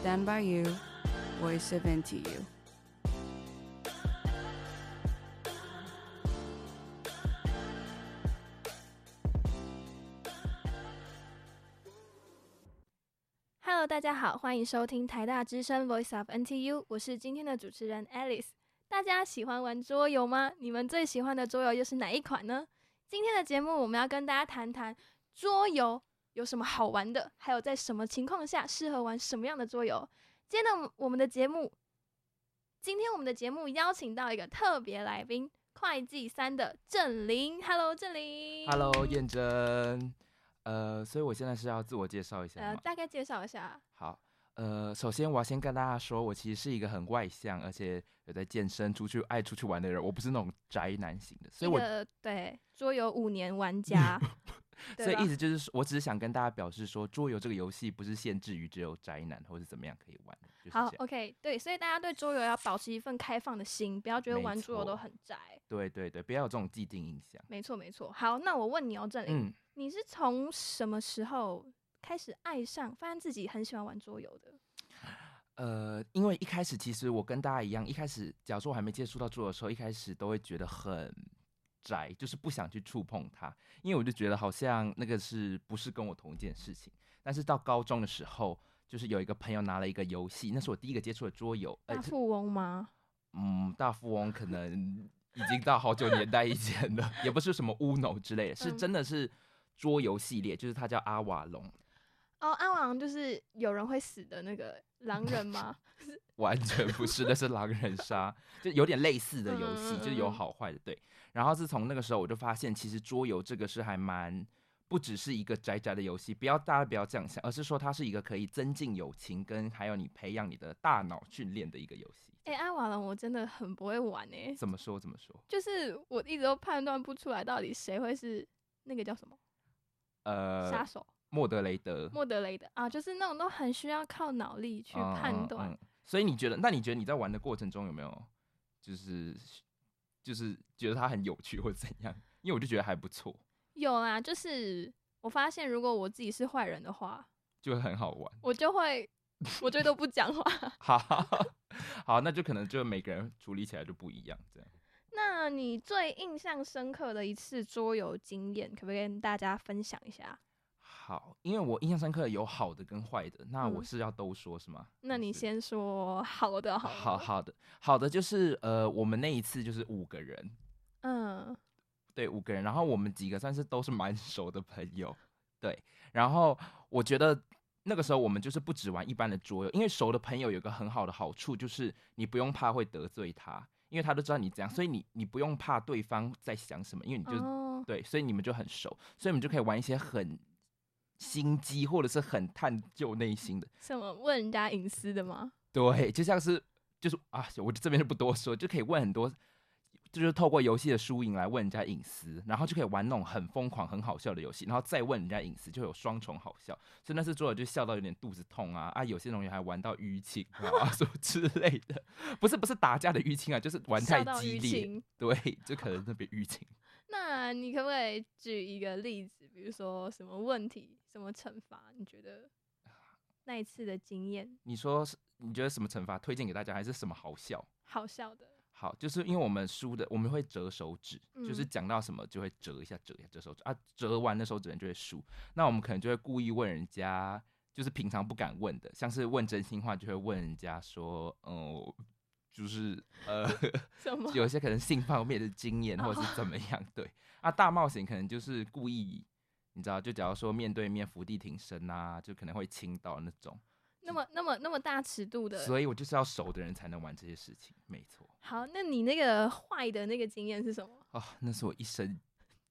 Stand by you, voice of NTU. Hello，大家好，欢迎收听台大之声 Voice of NTU，我是今天的主持人 Alice。大家喜欢玩桌游吗？你们最喜欢的桌游又是哪一款呢？今天的节目我们要跟大家谈谈桌游有什么好玩的，还有在什么情况下适合玩什么样的桌游。今天呢，我们的节目，今天我们的节目邀请到一个特别来宾，会计三的郑林。Hello，郑林。Hello，燕珍。呃，所以我现在是要自我介绍一下，呃，大概介绍一下。好，呃，首先我要先跟大家说，我其实是一个很外向，而且有在健身、出去爱出去玩的人。我不是那种宅男型的，所以我对桌游五年玩家。所以意思就是说，我只是想跟大家表示说，桌游这个游戏不是限制于只有宅男或者怎么样可以玩。就是、好，OK，对，所以大家对桌游要保持一份开放的心，不要觉得玩桌游都很宅。对对对，不要有这种既定印象。没错没错。好，那我问你哦，郑霖。嗯你是从什么时候开始爱上，发现自己很喜欢玩桌游的？呃，因为一开始其实我跟大家一样，一开始假如说我还没接触到桌游的时候，一开始都会觉得很宅，就是不想去触碰它，因为我就觉得好像那个是不是跟我同一件事情。但是到高中的时候，就是有一个朋友拿了一个游戏，那是我第一个接触的桌游。大富翁吗？嗯，大富翁可能已经到好久年代以前了，也不是什么乌龙之类的，是真的是。桌游系列就是它叫阿瓦隆哦，阿瓦隆就是有人会死的那个狼人吗？完全不是，那是狼人杀，就有点类似的游戏，就是有好坏的。对，然后自从那个时候，我就发现其实桌游这个是还蛮不只是一个宅宅的游戏，不要大家不要这样想，而是说它是一个可以增进友情跟还有你培养你的大脑训练的一个游戏。哎、欸，阿瓦隆我真的很不会玩哎、欸，怎么说怎么说？就是我一直都判断不出来到底谁会是那个叫什么。呃，杀手莫德雷德，莫德雷德啊，就是那种都很需要靠脑力去判断、嗯嗯嗯。所以你觉得，那你觉得你在玩的过程中有没有，就是就是觉得它很有趣或怎样？因为我就觉得还不错。有啊，就是我发现如果我自己是坏人的话，就会很好玩。我就会，我最多不讲话。好，好，那就可能就每个人处理起来就不一样，这样。那你最印象深刻的一次桌游经验，可不可以跟大家分享一下？好，因为我印象深刻有好的跟坏的，那我是要都说是吗？嗯、那你先说好的，好的。好好的，好的就是呃，我们那一次就是五个人，嗯，对，五个人，然后我们几个算是都是蛮 熟的朋友，对，然后我觉得那个时候我们就是不只玩一般的桌游，因为熟的朋友有个很好的好处就是你不用怕会得罪他。因为他都知道你怎样，所以你你不用怕对方在想什么，因为你就、哦、对，所以你们就很熟，所以你们就可以玩一些很心机或者是很探究内心的。什么问人家隐私的吗？对，就像是就是啊，我这边就不多说，就可以问很多。就是透过游戏的输赢来问人家隐私，然后就可以玩那种很疯狂、很好笑的游戏，然后再问人家隐私，就有双重好笑。所以那次做的就笑到有点肚子痛啊啊！有些同学还玩到淤青啊什么之类的，不是不是打架的淤青啊，就是玩太激烈，对，就可能特别淤青。那你可不可以举一个例子，比如说什么问题、什么惩罚？你觉得那一次的经验？你说是？你觉得什么惩罚推荐给大家，还是什么好笑？好笑的。好，就是因为我们输的，我们会折手指，嗯、就是讲到什么就会折一下，折一下，折手指啊，折完的手指人就会输。那我们可能就会故意问人家，就是平常不敢问的，像是问真心话，就会问人家说，哦、呃，就是呃，什么？有一些可能性方面的经验，或者是怎么样？对啊，大冒险可能就是故意，你知道，就假如说面对面伏地挺身啊，就可能会亲到那种。那么、那么、那么大尺度的，所以我就是要熟的人才能玩这些事情，没错。好，那你那个坏的那个经验是什么？哦，那是我一生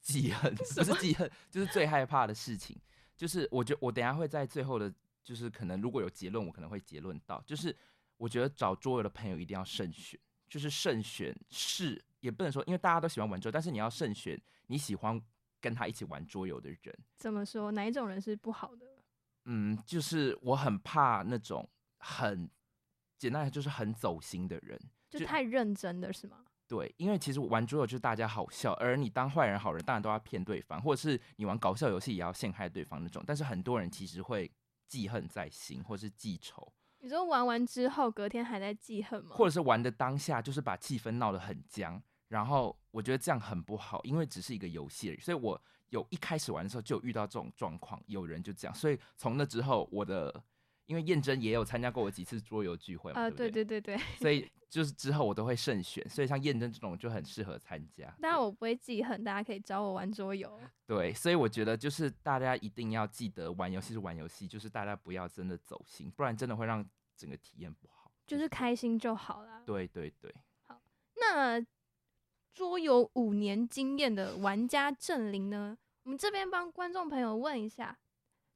记恨，不是记恨，就是最害怕的事情。就是我觉得我等下会在最后的，就是可能如果有结论，我可能会结论到，就是我觉得找桌游的朋友一定要慎选，就是慎选是也不能说，因为大家都喜欢玩桌游，但是你要慎选你喜欢跟他一起玩桌游的人。怎么说？哪一种人是不好的？嗯，就是我很怕那种很简单的，就是很走心的人，就太认真的是吗？对，因为其实玩桌游就是大家好笑，而你当坏人好人，当然都要骗对方，或者是你玩搞笑游戏也要陷害对方那种。但是很多人其实会记恨在心，或是记仇。你说玩完之后隔天还在记恨吗？或者是玩的当下就是把气氛闹得很僵，然后我觉得这样很不好，因为只是一个游戏而已。所以我有一开始玩的时候就遇到这种状况，有人就这样，所以从那之后我的。因为燕珍也有参加过我几次桌游聚会嘛，啊、呃，对对对对对，所以 就是之后我都会慎选，所以像燕珍这种就很适合参加。当然我不会记恨，大家可以找我玩桌游。对，所以我觉得就是大家一定要记得玩游戏是玩游戏，就是大家不要真的走心，不然真的会让整个体验不好。就是开心就好了。对对对。好，那桌游五年经验的玩家郑林呢？我们这边帮观众朋友问一下，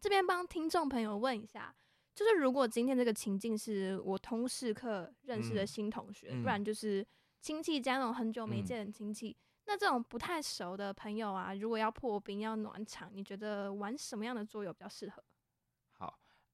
这边帮听众朋友问一下。就是如果今天这个情境是我通识课认识的新同学，嗯、不然就是亲戚家那种很久没见的亲戚，嗯、那这种不太熟的朋友啊，如果要破冰要暖场，你觉得玩什么样的桌游比较适合？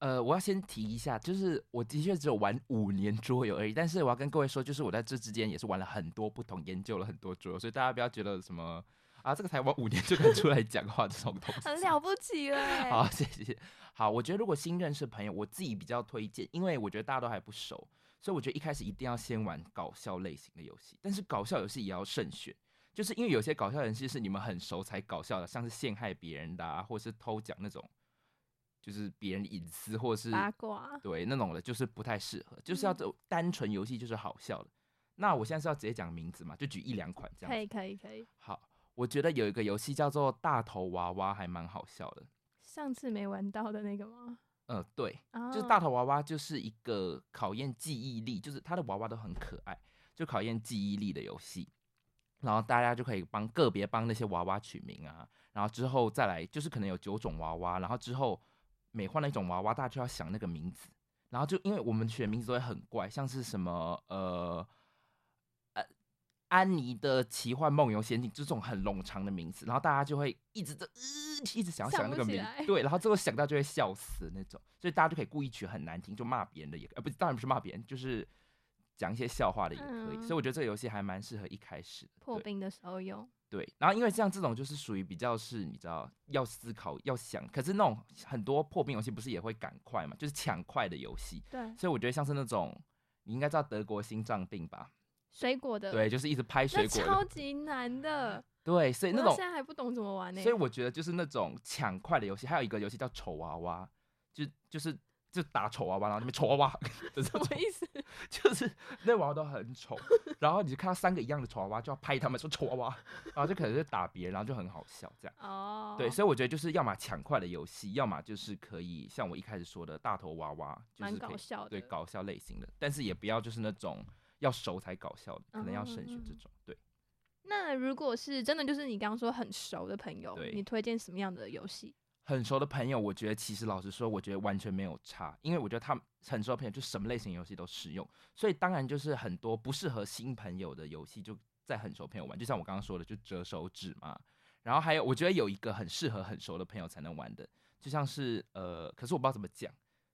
好，呃，我要先提一下，就是我的确只有玩五年桌游而已，但是我要跟各位说，就是我在这之间也是玩了很多不同，研究了很多桌游，所以大家不要觉得什么啊，这个才玩五年就可以出来讲话这种东西，很了不起了。好，谢谢。好，我觉得如果新认识的朋友，我自己比较推荐，因为我觉得大家都还不熟，所以我觉得一开始一定要先玩搞笑类型的游戏。但是搞笑游戏也要慎选，就是因为有些搞笑游戏是你们很熟才搞笑的，像是陷害别人的啊，或是偷讲那种，就是别人隐私或是八卦，对那种的，就是不太适合。就是要走单纯游戏，就是好笑的。嗯、那我现在是要直接讲名字嘛？就举一两款这样。可以，可以，可以。好，我觉得有一个游戏叫做大头娃娃，还蛮好笑的。上次没玩到的那个吗？嗯、呃，对，oh. 就是大头娃娃，就是一个考验记忆力，就是他的娃娃都很可爱，就考验记忆力的游戏。然后大家就可以帮个别帮那些娃娃取名啊，然后之后再来就是可能有九种娃娃，然后之后每换了一种娃娃，大家就要想那个名字。然后就因为我们取的名字都会很怪，像是什么呃。安妮的奇幻梦游仙境，就这种很冗长的名字，然后大家就会一直在，呃，一直想要想那个名，对，然后最后想到就会笑死那种，所以大家就可以故意取很难听，就骂别人的也，呃，不，当然不是骂别人，就是讲一些笑话的也可以。嗯，所以我觉得这个游戏还蛮适合一开始破冰的时候用。对，然后因为像这种就是属于比较是，你知道要思考要想，可是那种很多破冰游戏不是也会赶快嘛，就是抢快的游戏。对，所以我觉得像是那种你应该知道德国心脏病吧。水果的，对，就是一直拍水果，超级难的。对，所以那种现在还不懂怎么玩呢。所以我觉得就是那种抢快的游戏，还有一个游戏叫丑娃娃，就就是就打丑娃娃，然后那边丑娃娃，什么意思？就是那娃娃都很丑，然后你就看到三个一样的丑娃娃，就要拍他们说丑娃娃，然后就可能就打别人，然后就很好笑这样。哦，对，所以我觉得就是要么抢快的游戏，要么就是可以像我一开始说的大头娃娃，就是可以搞笑的，对，搞笑类型的，但是也不要就是那种。要熟才搞笑的，可能要慎选这种。对，那如果是真的，就是你刚刚说很熟的朋友，你推荐什么样的游戏？很熟的朋友，我觉得其实老实说，我觉得完全没有差，因为我觉得他们很熟的朋友就什么类型游戏都适用，所以当然就是很多不适合新朋友的游戏，就在很熟朋友玩。就像我刚刚说的，就折手指嘛。然后还有，我觉得有一个很适合很熟的朋友才能玩的，就像是呃，可是我不知道怎么讲。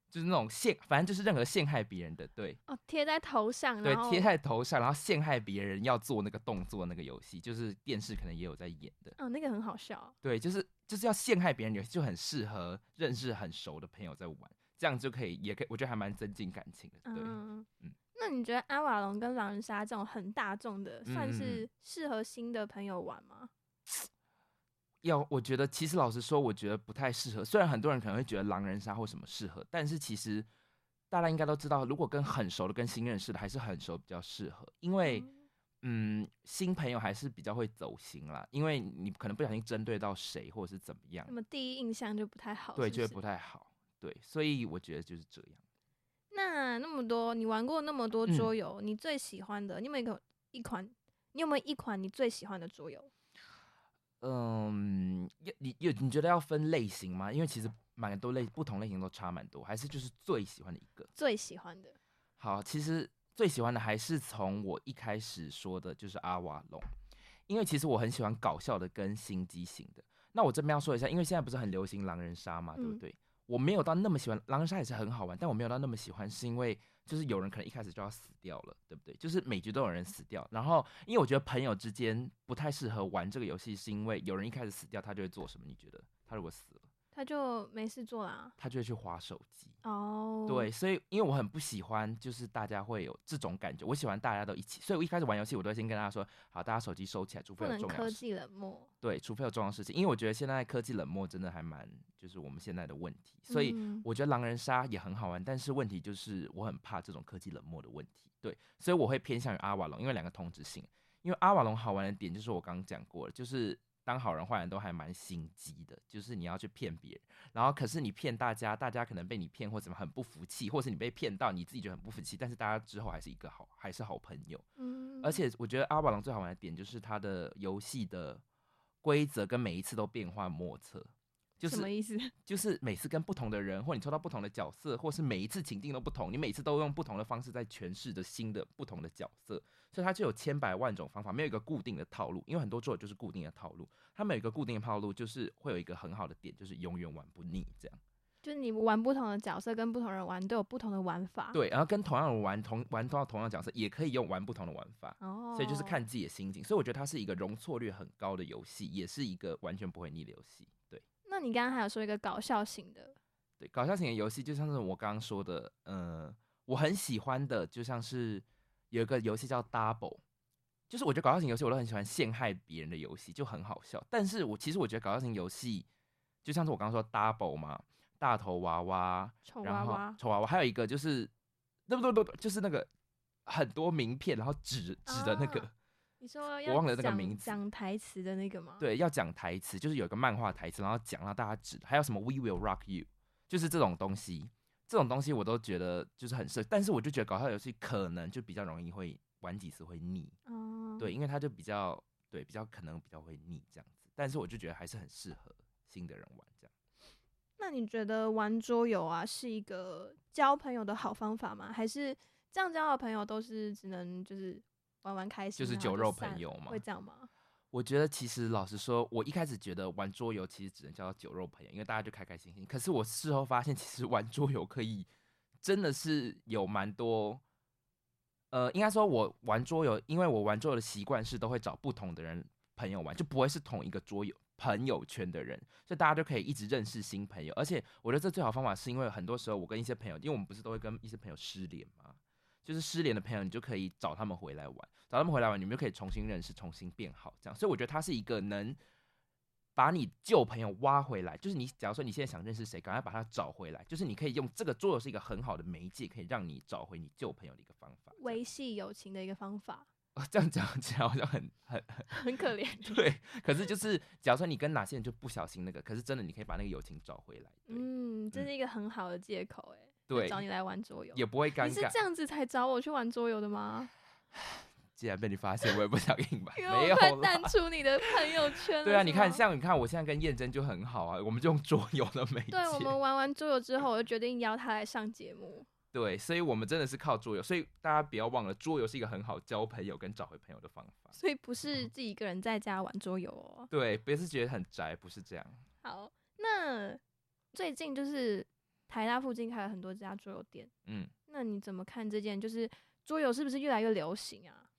就是那种陷，反正就是任何陷害别人的，对哦，贴在头上，对，贴在头上，然后陷害别人要做那个动作那个游戏，就是电视可能也有在演的，哦，那个很好笑，对，就是就是要陷害别人游戏，就很适合认识很熟的朋友在玩，这样就可以，也可以，我觉得还蛮增进感情的，对，嗯，嗯，那你觉得阿瓦隆跟狼人杀这种很大众的，算是适合新的朋友玩吗？嗯 要我觉得，其实老实说，我觉得不太适合。虽然很多人可能会觉得狼人杀或什么适合，但是其实大家应该都知道，如果跟很熟的、跟新认识的，还是很熟比较适合。因为，嗯，新朋友还是比较会走心啦，因为你可能不小心针对到谁，或者是怎么样，那么第一印象就不太好，对，就会不太好。对，所以我觉得就是这样。那那么多，你玩过那么多桌游，嗯、你最喜欢的，你有没有一款？你有没有一款你最喜欢的桌游？嗯，要你有你觉得要分类型吗？因为其实蛮多类不同类型都差蛮多，还是就是最喜欢的一个？最喜欢的。好，其实最喜欢的还是从我一开始说的，就是阿瓦隆，因为其实我很喜欢搞笑的跟心机型的。那我这边要说一下，因为现在不是很流行狼人杀嘛，对不对？嗯、我没有到那么喜欢狼人杀，也是很好玩，但我没有到那么喜欢，是因为。就是有人可能一开始就要死掉了，对不对？就是每局都有人死掉，然后因为我觉得朋友之间不太适合玩这个游戏，是因为有人一开始死掉，他就会做什么？你觉得他如果死了，他他就没事做啦，他就会去划手机。哦，对，所以因为我很不喜欢，就是大家会有这种感觉。我喜欢大家都一起，所以我一开始玩游戏，我都会先跟大家说，好，大家手机收起来，除非有重要科技冷漠。对，除非有重要事情，因为我觉得现在科技冷漠真的还蛮，就是我们现在的问题。所以我觉得狼人杀也很好玩，但是问题就是我很怕这种科技冷漠的问题。对，所以我会偏向于阿瓦隆，因为两个同质性。因为阿瓦隆好玩的点就是我刚刚讲过了，就是。当好人坏人都还蛮心机的，就是你要去骗别人，然后可是你骗大家，大家可能被你骗或怎么很不服气，或是你被骗到你自己觉得很不服气，但是大家之后还是一个好还是好朋友。嗯，而且我觉得阿瓦隆最好玩的点就是它的游戏的规则跟每一次都变幻莫测。就是什么意思？就是每次跟不同的人，或你抽到不同的角色，或是每一次情境都不同，你每次都用不同的方式在诠释着新的不同的角色，所以它就有千百万种方法，没有一个固定的套路。因为很多作者就是固定的套路，它没有一个固定的套路，就是会有一个很好的点，就是永远玩不腻。这样，就是你玩不同的角色，跟不同人玩都有不同的玩法。对，然后跟同样的人玩同玩同样同样的角色，也可以用玩不同的玩法。哦，所以就是看自己的心境。所以我觉得它是一个容错率很高的游戏，也是一个完全不会腻的游戏。你刚刚还有说一个搞笑型的，对，搞笑型的游戏就像是我刚刚说的，呃，我很喜欢的，就像是有一个游戏叫 Double，就是我觉得搞笑型游戏我都很喜欢陷害别人的游戏，就很好笑。但是我其实我觉得搞笑型游戏就像是我刚刚说 Double 嘛，大头娃娃、丑娃娃、丑娃娃，还有一个就是，对不对？不，就是那个很多名片，然后指指的那个。啊你说我忘了那个名字，讲台词的那个吗？对，要讲台词，就是有一个漫画台词，然后讲让大家指。还有什么 We Will Rock You，就是这种东西，这种东西我都觉得就是很适。但是我就觉得搞笑游戏可能就比较容易会玩几次会腻，哦，对，因为它就比较对，比较可能比较会腻这样子。但是我就觉得还是很适合新的人玩这样。那你觉得玩桌游啊是一个交朋友的好方法吗？还是这样交的朋友都是只能就是？玩玩开心就，是酒肉朋友嘛？会这样吗？我觉得其实老实说，我一开始觉得玩桌游其实只能叫酒肉朋友，因为大家就开开心心。可是我事后发现，其实玩桌游可以真的是有蛮多，呃，应该说我玩桌游，因为我玩桌游的习惯是都会找不同的人朋友玩，就不会是同一个桌游朋友圈的人，所以大家就可以一直认识新朋友。而且我觉得这最好方法是因为很多时候我跟一些朋友，因为我们不是都会跟一些朋友失联吗？就是失联的朋友，你就可以找他们回来玩，找他们回来玩，你们就可以重新认识，重新变好，这样。所以我觉得它是一个能把你旧朋友挖回来。就是你假如说你现在想认识谁，赶快把他找回来。就是你可以用这个桌游是一个很好的媒介，可以让你找回你旧朋友的一个方法，维系友情的一个方法。哦，这样讲起来好像很很 很可怜。对，可是就是假如说你跟哪些人就不小心那个，可是真的你可以把那个友情找回来。嗯，这是一个很好的借口，哎。对，找你来玩桌游也不会尴尬。你是这样子才找我去玩桌游的吗？既然被你发现，我也不想隐瞒。没有，快淡出你的朋友圈。对啊，你看，像你看，我现在跟燕珍就很好啊，我们就用桌游的媒介。对，我们玩完桌游之后，我就决定邀他来上节目。对，所以我们真的是靠桌游，所以大家不要忘了，桌游是一个很好交朋友跟找回朋友的方法。所以不是自己一个人在家玩桌游哦。对，别是觉得很宅，不是这样。好，那最近就是。台大附近开了很多家桌游店，嗯，那你怎么看这件？就是桌游是不是越来越流行啊？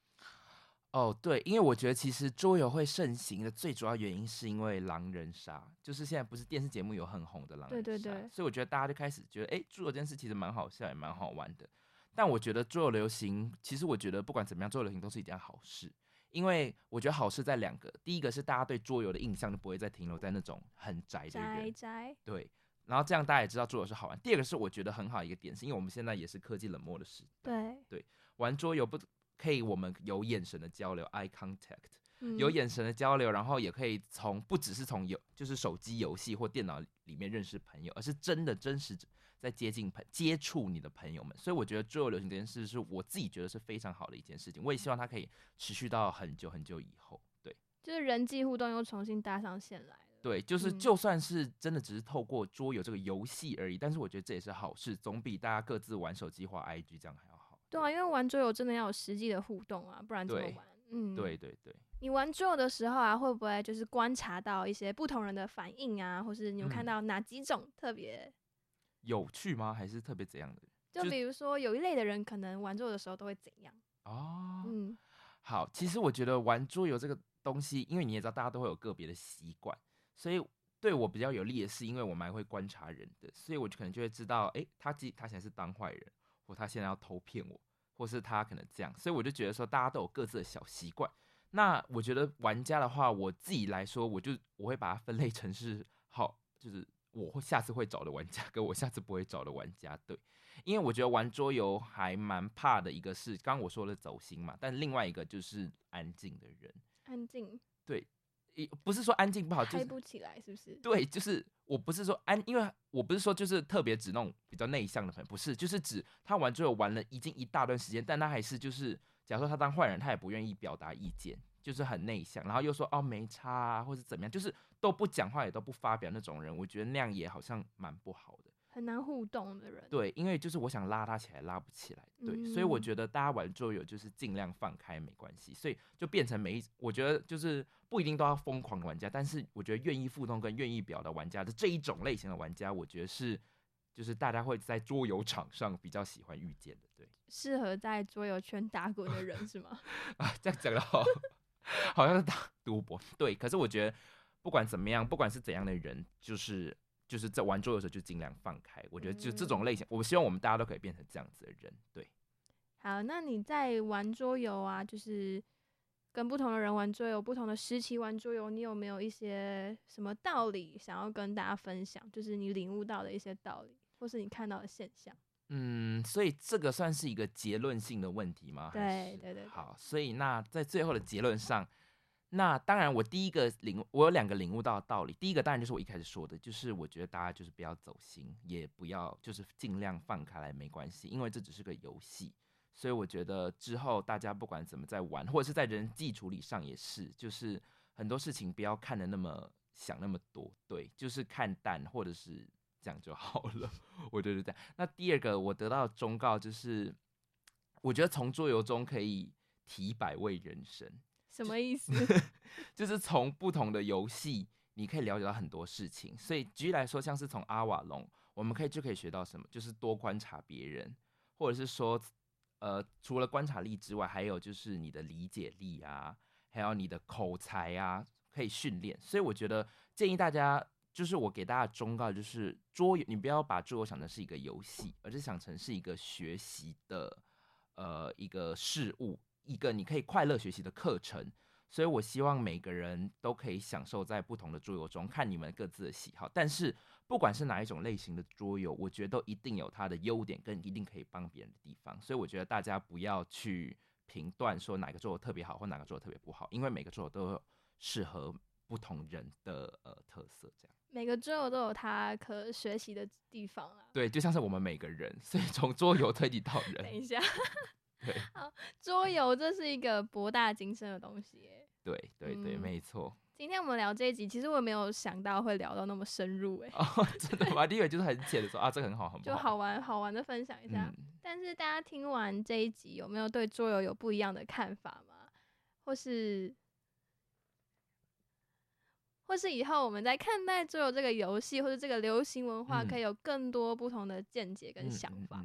哦，对，因为我觉得其实桌游会盛行的最主要原因是因为狼人杀，就是现在不是电视节目有很红的狼人杀，对对对，所以我觉得大家就开始觉得，哎，桌游这件事其实蛮好笑，也蛮好玩的。但我觉得桌游流行，其实我觉得不管怎么样，桌游流行都是一件好事，因为我觉得好事在两个，第一个是大家对桌游的印象就不会再停留在那种很宅的人，宅宅，对。然后这样大家也知道桌游是好玩。第二个是我觉得很好一个点，是因为我们现在也是科技冷漠的时代。对对，玩桌游不可以，我们有眼神的交流，eye contact，嗯，有眼神的交流，然后也可以从不只是从游就是手机游戏或电脑里面认识朋友，而是真的真实在接近朋接触你的朋友们。所以我觉得桌游流行这件事是我自己觉得是非常好的一件事情。我也希望它可以持续到很久很久以后。对，就是人际互动又重新搭上线来。对，就是就算是真的只是透过桌游这个游戏而已，嗯，但是我觉得这也是好事，总比大家各自玩手机或 IG 这样还要好。对啊，因为玩桌游真的要有实际的互动啊，不然怎么玩？嗯，对对对。你玩桌游的时候啊，会不会就是观察到一些不同人的反应啊，或是你有看到哪几种特别，嗯、有趣吗？还是特别怎样的？就比如说有一类的人可能玩桌游的时候都会怎样？哦，嗯，好，其实我觉得玩桌游这个东西，因为你也知道大家都会有个别的习惯。所以对我比较有利的是，因为我蛮会观察人的，所以我就可能就会知道，哎，他既他现在是当坏人，或他现在要偷骗我，或是他可能这样，所以我就觉得说，大家都有各自的小习惯。那我觉得玩家的话，我自己来说，我就我会把它分类成是好，就是我会下次会找的玩家，跟我下次不会找的玩家。对，因为我觉得玩桌游还蛮怕的一个是，刚刚我说的走心嘛，但另外一个就是安静的人。安静。对，不是说安静不好，就是嗨不起来，是不是？对，就是我不是说安，因为我不是说就是特别指那种比较内向的朋友，不是，就是指他玩桌游玩了已经一大段时间，但他还是就是。假如说他当坏人，他也不愿意表达意见，就是很内向，然后又说哦没差啊，或者怎么样，就是都不讲话也都不发表那种人，我觉得那样也好像蛮不好的，很难互动的人。对，因为就是我想拉他起来，拉不起来，对，嗯、所以我觉得大家玩桌游就是尽量放开，没关系，所以就变成每一，我觉得就是不一定都要疯狂的玩家，但是我觉得愿意互动跟愿意表达玩家的这一种类型的玩家，我觉得是。就是大家会在桌游场上比较喜欢遇见的，对，适合在桌游圈打滚的人是吗？啊，这样讲的好，好像是打赌博，对。可是我觉得不管怎么样，不管是怎样的人，就是就是在玩桌游的时候就尽量放开。我觉得就这种类型，嗯、我希望我们大家都可以变成这样子的人，对。好，那你在玩桌游啊，就是跟不同的人玩桌游，不同的时期玩桌游，你有没有一些什么道理想要跟大家分享？就是你领悟到的一些道理。或是你看到的现象，嗯，所以这个算是一个结论性的问题吗？对对对。好，所以那在最后的结论上，那当然我第一个领，我有两个领悟到的道理。第一个当然就是我一开始说的，就是我觉得大家就是不要走心，也不要就是尽量放开来，没关系，因为这只是个游戏。所以我觉得之后大家不管怎么在玩，或者是在人际处理上也是，就是很多事情不要看得那么想那么多，对，就是看淡或者是。这样就好了，我觉得这样。那第二个我得到的忠告就是，我觉得从桌游中可以体百味人生。什么意思？就是从不同的游戏，你可以了解到很多事情。所以举例来说，像是从阿瓦隆，我们可以就可以学到什么？就是多观察别人，或者是说，呃，除了观察力之外，还有就是你的理解力啊，还有你的口才啊，可以训练。所以我觉得建议大家。就是我给大家忠告，就是桌游，你不要把桌游想成是一个游戏，而是想成是一个学习的，呃，一个事物，一个你可以快乐学习的课程。所以我希望每个人都可以享受在不同的桌游中，看你们各自的喜好。但是不管是哪一种类型的桌游，我觉得都一定有它的优点跟一定可以帮别人的地方。所以我觉得大家不要去评断说哪个桌游特别好或哪个桌游特别不好，因为每个桌游都有适合不同人的呃特色，这样。每个桌游都有它可学习的地方啊。对，就像是我们每个人，所以从桌游推理到人。等一下，对，好，桌游这是一个博大精深的东西耶。对对对，嗯、没错。今天我们聊这一集，其实我没有想到会聊到那么深入哎。哦，真的吗？第一个就是很浅的说啊，这个很好，很好，就好玩好玩的分享一下。嗯、但是大家听完这一集，有没有对桌游有不一样的看法吗？或是？或是以后我们在看待桌游这个游戏或者这个流行文化，可以有更多不同的见解跟想法。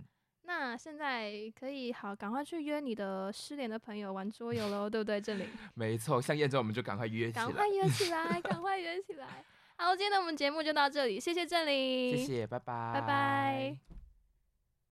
那现在可以好赶快去约你的失联的朋友玩桌游喽，对不对？正霖，没错，像燕州我们就赶快约起来，赶快约起来，赶快约起来。好，今天的我们节目就到这里，谢谢郑林，谢谢，拜拜，拜拜。